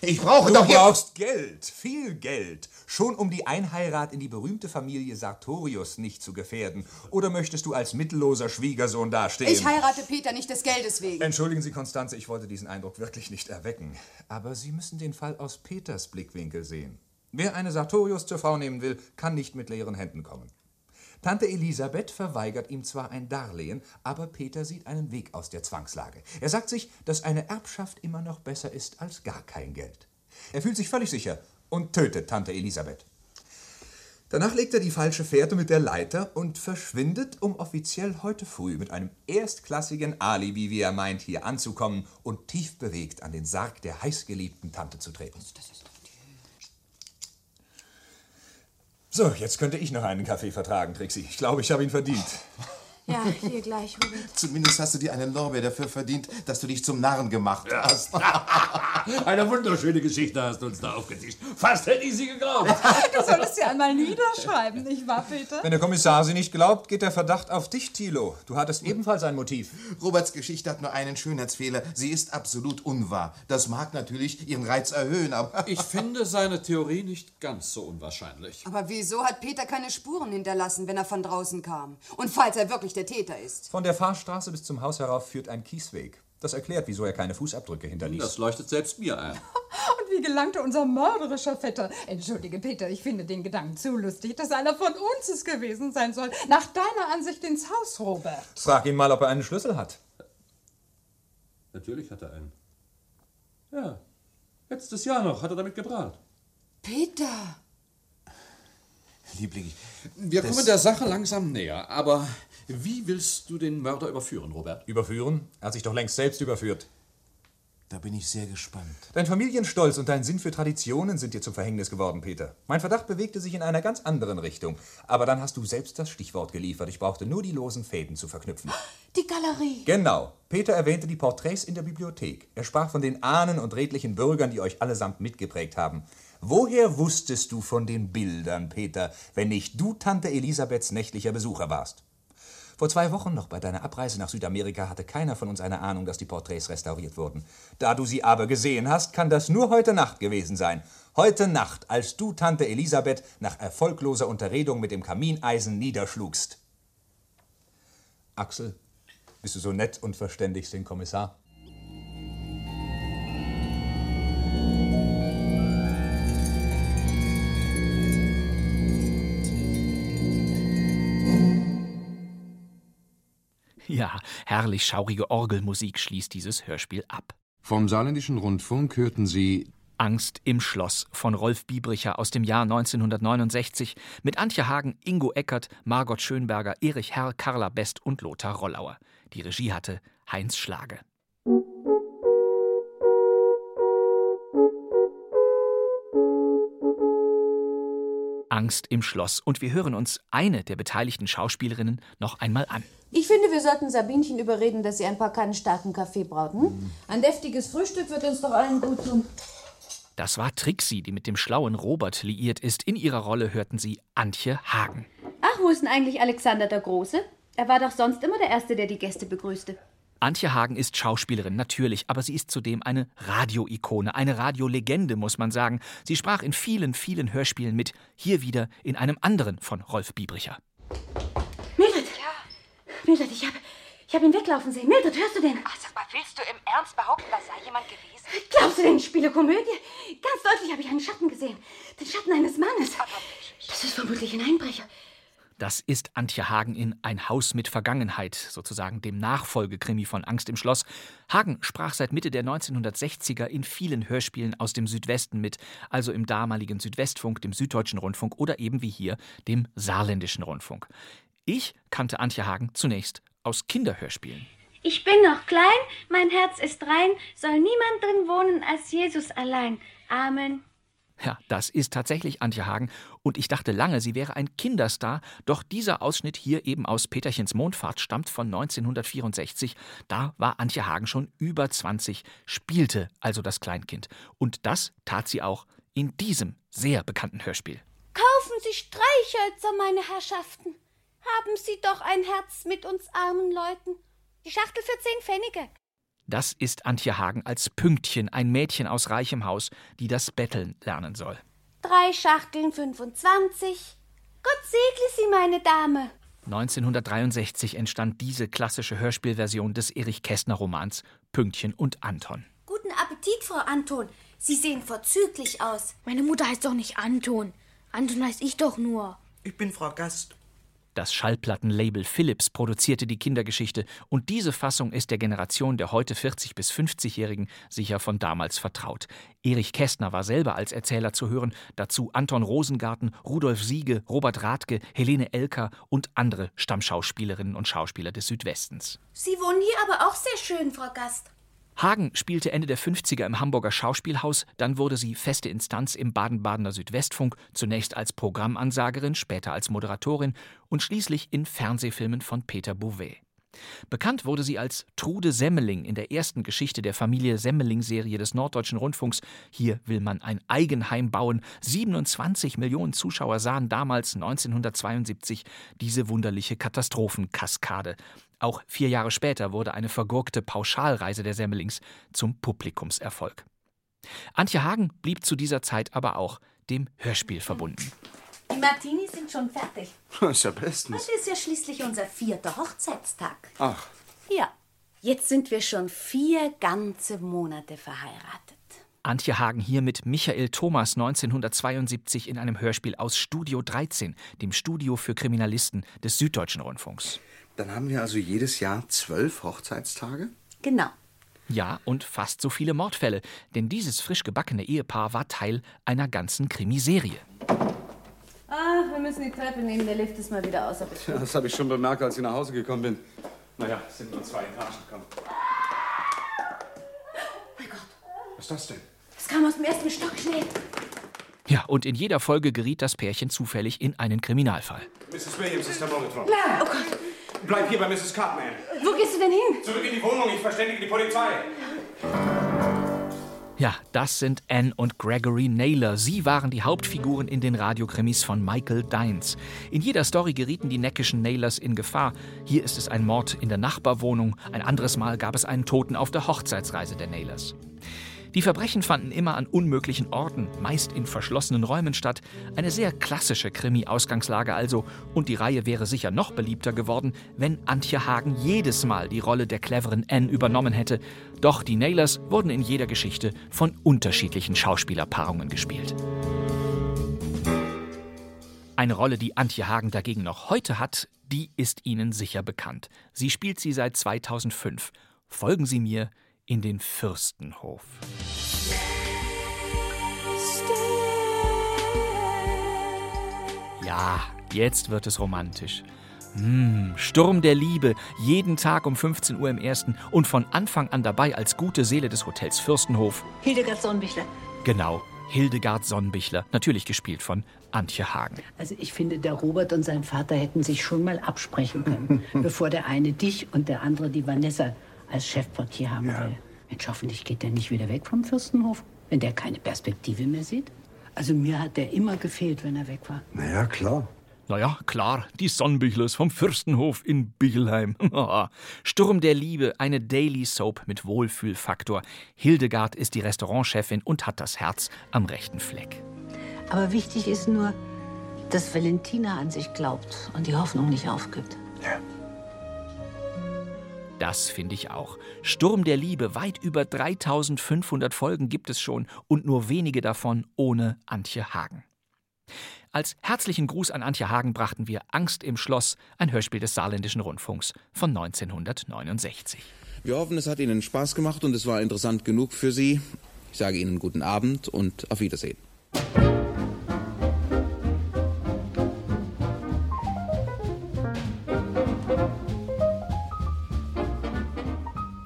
Ich brauche Du doch hier... brauchst Geld, viel Geld, schon um die Einheirat in die berühmte Familie Sartorius nicht zu gefährden. Oder möchtest du als mittelloser Schwiegersohn dastehen? Ich heirate Peter nicht des Geldes wegen. Entschuldigen Sie, Konstanze, ich wollte diesen Eindruck wirklich nicht erwecken. Aber Sie müssen den Fall aus Peters Blickwinkel sehen. Wer eine Sartorius zur Frau nehmen will, kann nicht mit leeren Händen kommen. Tante Elisabeth verweigert ihm zwar ein Darlehen, aber Peter sieht einen Weg aus der Zwangslage. Er sagt sich, dass eine Erbschaft immer noch besser ist als gar kein Geld. Er fühlt sich völlig sicher und tötet Tante Elisabeth. Danach legt er die falsche Fährte mit der Leiter und verschwindet, um offiziell heute früh mit einem erstklassigen Alibi, wie er meint, hier anzukommen und tief bewegt an den Sarg der heißgeliebten Tante zu treten. So, jetzt könnte ich noch einen Kaffee vertragen, Trixie. Ich glaube, ich habe ihn verdient. Ja, hier gleich, Robert. Zumindest hast du dir einen Lorbeer dafür verdient, dass du dich zum Narren gemacht hast. Eine wunderschöne Geschichte hast du uns da aufgetischt. Fast hätte ich sie geglaubt. Du solltest sie einmal niederschreiben, nicht wahr, Peter? Wenn der Kommissar sie nicht glaubt, geht der Verdacht auf dich, Thilo. Du hattest ebenfalls ein Motiv. Roberts Geschichte hat nur einen Schönheitsfehler. Sie ist absolut unwahr. Das mag natürlich ihren Reiz erhöhen, aber... Ich finde seine Theorie nicht ganz so unwahrscheinlich. Aber wieso hat Peter keine Spuren hinterlassen, wenn er von draußen kam? Und falls er wirklich der Täter ist? Von der Fahrstraße bis zum Haus herauf führt ein Kiesweg. Das erklärt, wieso er keine Fußabdrücke hinterließ. Das leuchtet selbst mir ein. Und wie gelangte unser mörderischer Vetter? Entschuldige, Peter, ich finde den Gedanken zu lustig, dass einer von uns es gewesen sein soll. Nach deiner Ansicht ins Haus, Robert. Frag ihn mal, ob er einen Schlüssel hat. Natürlich hat er einen. Ja, letztes Jahr noch hat er damit geprahlt. Peter! Liebling, Wir das- kommen der Sache langsam näher. Aber wie willst du den Mörder überführen, Robert? Überführen? Er hat sich doch längst selbst überführt. Da bin ich sehr gespannt. Dein Familienstolz und dein Sinn für Traditionen sind dir zum Verhängnis geworden, Peter. Mein Verdacht bewegte sich in einer ganz anderen Richtung. Aber dann hast du selbst das Stichwort geliefert. Ich brauchte nur die losen Fäden zu verknüpfen. Die Galerie. Genau. Peter erwähnte die Porträts in der Bibliothek. Er sprach von den Ahnen und redlichen Bürgern, die euch allesamt mitgeprägt haben. Woher wusstest du von den Bildern, Peter, wenn nicht du Tante Elisabeths nächtlicher Besucher warst? Vor zwei Wochen noch bei deiner Abreise nach Südamerika hatte keiner von uns eine Ahnung, dass die Porträts restauriert wurden. Da du sie aber gesehen hast, kann das nur heute Nacht gewesen sein. Heute Nacht, als du Tante Elisabeth nach erfolgloser Unterredung mit dem Kamineisen niederschlugst. Axel, bist du so nett und verständigst den Kommissar? Ja, herrlich schaurige Orgelmusik schließt dieses Hörspiel ab. Vom Saarländischen Rundfunk hörten Sie Angst im Schloss von Rolf Biebricher aus dem Jahr 1969 mit Antje Hagen, Ingo Eckert, Margot Schönberger, Erich Herr, Carla Best und Lothar Rollauer. Die Regie hatte Heinz Schlage. Angst im Schloss. Und wir hören uns eine der beteiligten Schauspielerinnen noch einmal an. Ich finde, wir sollten Sabinchen überreden, dass sie ein paar Kannen starken Kaffee braut. Hm? Ein deftiges Frühstück wird uns doch allen gut tun. Das war Trixie, die mit dem schlauen Robert liiert ist. In ihrer Rolle hörten Sie Antje Hagen. Ach, wo ist denn eigentlich Alexander der Große? Er war doch sonst immer der Erste, der die Gäste begrüßte. Antje Hagen ist Schauspielerin, natürlich, aber sie ist zudem eine Radioikone, eine Radiolegende, muss man sagen. Sie sprach in vielen, vielen Hörspielen mit, hier wieder in einem anderen von Rolf Biebricher. Mildred! Ja? Mildred, ich habe ich hab ihn weglaufen sehen. Mildred, hörst du den? Ach, sag mal, willst du im Ernst behaupten, das sei jemand gewesen? Glaubst du denn, ich spiele Komödie? Ganz deutlich habe ich einen Schatten gesehen. Den Schatten eines Mannes. Das ist vermutlich ein Einbrecher. Das ist Antje Hagen in Ein Haus mit Vergangenheit, sozusagen dem Nachfolgekrimi von Angst im Schloss. Hagen sprach seit Mitte der 1960er in vielen Hörspielen aus dem Südwesten mit, also im damaligen Südwestfunk, dem Süddeutschen Rundfunk oder eben wie hier dem Saarländischen Rundfunk. Ich kannte Antje Hagen zunächst aus Kinderhörspielen. Ich bin noch klein, mein Herz ist rein, soll niemand drin wohnen als Jesus allein. Amen. Ja, das ist tatsächlich Antje Hagen. Und ich dachte lange, sie wäre ein Kinderstar. Doch dieser Ausschnitt hier eben aus Peterchens Mondfahrt stammt von 1964. Da war Antje Hagen schon über 20, spielte also das Kleinkind. Und das tat sie auch in diesem sehr bekannten Hörspiel. Kaufen Sie Streichhölzer, meine Herrschaften. Haben Sie doch ein Herz mit uns armen Leuten. Die Schachtel für zehn Pfennige. Das ist Antje Hagen als Pünktchen, ein Mädchen aus reichem Haus, die das Betteln lernen soll. Drei Schachteln 25. Gott segne Sie, meine Dame. 1963 entstand diese klassische Hörspielversion des Erich Kästner Romans Pünktchen und Anton. Guten Appetit, Frau Anton. Sie sehen vorzüglich aus. Meine Mutter heißt doch nicht Anton. Anton heißt ich doch nur. Ich bin Frau Gast. Das Schallplattenlabel Philips produzierte die Kindergeschichte und diese Fassung ist der Generation der heute 40- bis 50-Jährigen sicher von damals vertraut. Erich Kästner war selber als Erzähler zu hören, dazu Anton Rosengarten, Rudolf Siege, Robert Rathke, Helene Elker und andere Stammschauspielerinnen und Schauspieler des Südwestens. Sie wohnen hier aber auch sehr schön, Frau Gast. Hagen spielte Ende der 50er im Hamburger Schauspielhaus, dann wurde sie feste Instanz im Baden-Badener Südwestfunk, zunächst als Programmansagerin, später als Moderatorin und schließlich in Fernsehfilmen von Peter Bouvet. Bekannt wurde sie als Trude Semmeling in der ersten Geschichte der Familie Semmeling-Serie des Norddeutschen Rundfunks. Hier will man ein Eigenheim bauen. 27 Millionen Zuschauer sahen damals 1972 diese wunderliche Katastrophenkaskade. Auch vier Jahre später wurde eine vergurkte Pauschalreise der Semmelings zum Publikumserfolg. Antje Hagen blieb zu dieser Zeit aber auch dem Hörspiel verbunden. Die Martinis sind schon fertig. Das ist ja bestens. Heute ist ja schließlich unser vierter Hochzeitstag. Ach, Ja, jetzt sind wir schon vier ganze Monate verheiratet. Antje Hagen hier mit Michael Thomas 1972 in einem Hörspiel aus Studio 13, dem Studio für Kriminalisten des Süddeutschen Rundfunks. Dann haben wir also jedes Jahr zwölf Hochzeitstage? Genau. Ja, und fast so viele Mordfälle, denn dieses frisch gebackene Ehepaar war Teil einer ganzen Krimiserie. Ah, wir müssen die Treppe nehmen. Der Lift ist mal wieder außer Betrieb. Ja, das habe ich schon bemerkt, als ich nach Hause gekommen bin. Naja, es sind nur zwei Etagen. Komm. Was ist das denn? Es kam aus dem ersten Stock schnell. Ja, und in jeder Folge geriet das Pärchen zufällig in einen Kriminalfall. Mrs. Williams ist der Monitor. La, oh Gott. Bleib hier bei Mrs. Cartman. Wo gehst du denn hin? Zurück in die Wohnung, ich verständige die Polizei. Ja, das sind Anne und Gregory Naylor. Sie waren die Hauptfiguren in den Radiokrimis von Michael Dines. In jeder Story gerieten die neckischen Naylors in Gefahr. Hier ist es ein Mord in der Nachbarwohnung, ein anderes Mal gab es einen Toten auf der Hochzeitsreise der Naylors. Die Verbrechen fanden immer an unmöglichen Orten, meist in verschlossenen Räumen statt. Eine sehr klassische Krimi-Ausgangslage also. Und die Reihe wäre sicher noch beliebter geworden, wenn Antje Hagen jedes Mal die Rolle der cleveren Anne übernommen hätte. Doch die Naylors wurden in jeder Geschichte von unterschiedlichen Schauspielerpaarungen gespielt. Eine Rolle, die Antje Hagen dagegen noch heute hat, die ist Ihnen sicher bekannt. Sie spielt sie seit 2005. Folgen Sie mir in den Fürstenhof. Ja, jetzt wird es romantisch. Hm, Sturm der Liebe, jeden Tag um 15 Uhr im ersten und von Anfang an dabei als gute Seele des Hotels Fürstenhof. Hildegard Sonnenbichler. Genau, Hildegard Sonnenbichler, natürlich gespielt von Antje Hagen. Also ich finde, der Robert und sein Vater hätten sich schon mal absprechen können, bevor der eine dich und der andere die Vanessa als Chefportier haben will. Mensch, hoffentlich geht der nicht wieder weg vom Fürstenhof. wenn der keine Perspektive mehr sieht? Also mir hat der immer gefehlt, wenn er weg war. Naja, klar. Naja, klar, die Sonnenbichlers vom Fürstenhof in Bichelheim. Sturm der Liebe, eine Daily Soap mit Wohlfühlfaktor. Hildegard ist die Restaurantchefin und hat das Herz am rechten Fleck. Aber wichtig ist nur, dass Valentina an sich glaubt und die Hoffnung nicht aufgibt. Das finde ich auch. Sturm der Liebe, weit über 3500 Folgen gibt es schon und nur wenige davon ohne Antje Hagen. Als herzlichen Gruß an Antje Hagen brachten wir Angst im Schloss, ein Hörspiel des Saarländischen Rundfunks von 1969. Wir hoffen, es hat Ihnen Spaß gemacht und es war interessant genug für Sie. Ich sage Ihnen guten Abend und auf Wiedersehen.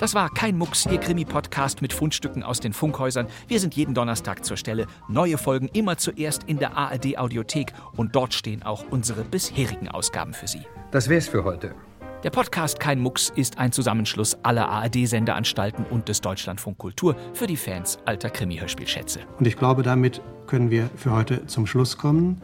Das war kein Mucks, Ihr Krimi-Podcast mit Fundstücken aus den Funkhäusern. Wir sind jeden Donnerstag zur Stelle. Neue Folgen immer zuerst in der ARD-Audiothek und dort stehen auch unsere bisherigen Ausgaben für Sie. Das wär's für heute. Der Podcast Kein Mucks ist ein Zusammenschluss aller ARD-Sendeanstalten und des Deutschlandfunk Kultur für die Fans alter Krimi-Hörspielschätze. Und ich glaube, damit können wir für heute zum Schluss kommen.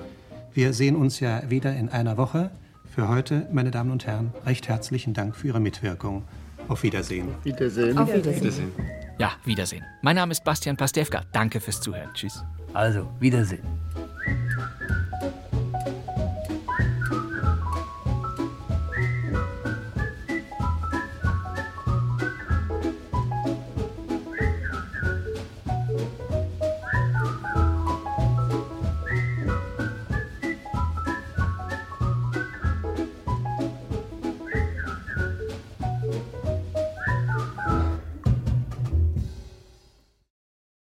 Wir sehen uns ja wieder in einer Woche. Für heute, meine Damen und Herren, recht herzlichen Dank für Ihre Mitwirkung. Auf Wiedersehen. Wiedersehen. Auf Wiedersehen. Wiedersehen. Ja, Wiedersehen. Mein Name ist Bastian Pastewka. Danke fürs Zuhören. Tschüss. Also, Wiedersehen.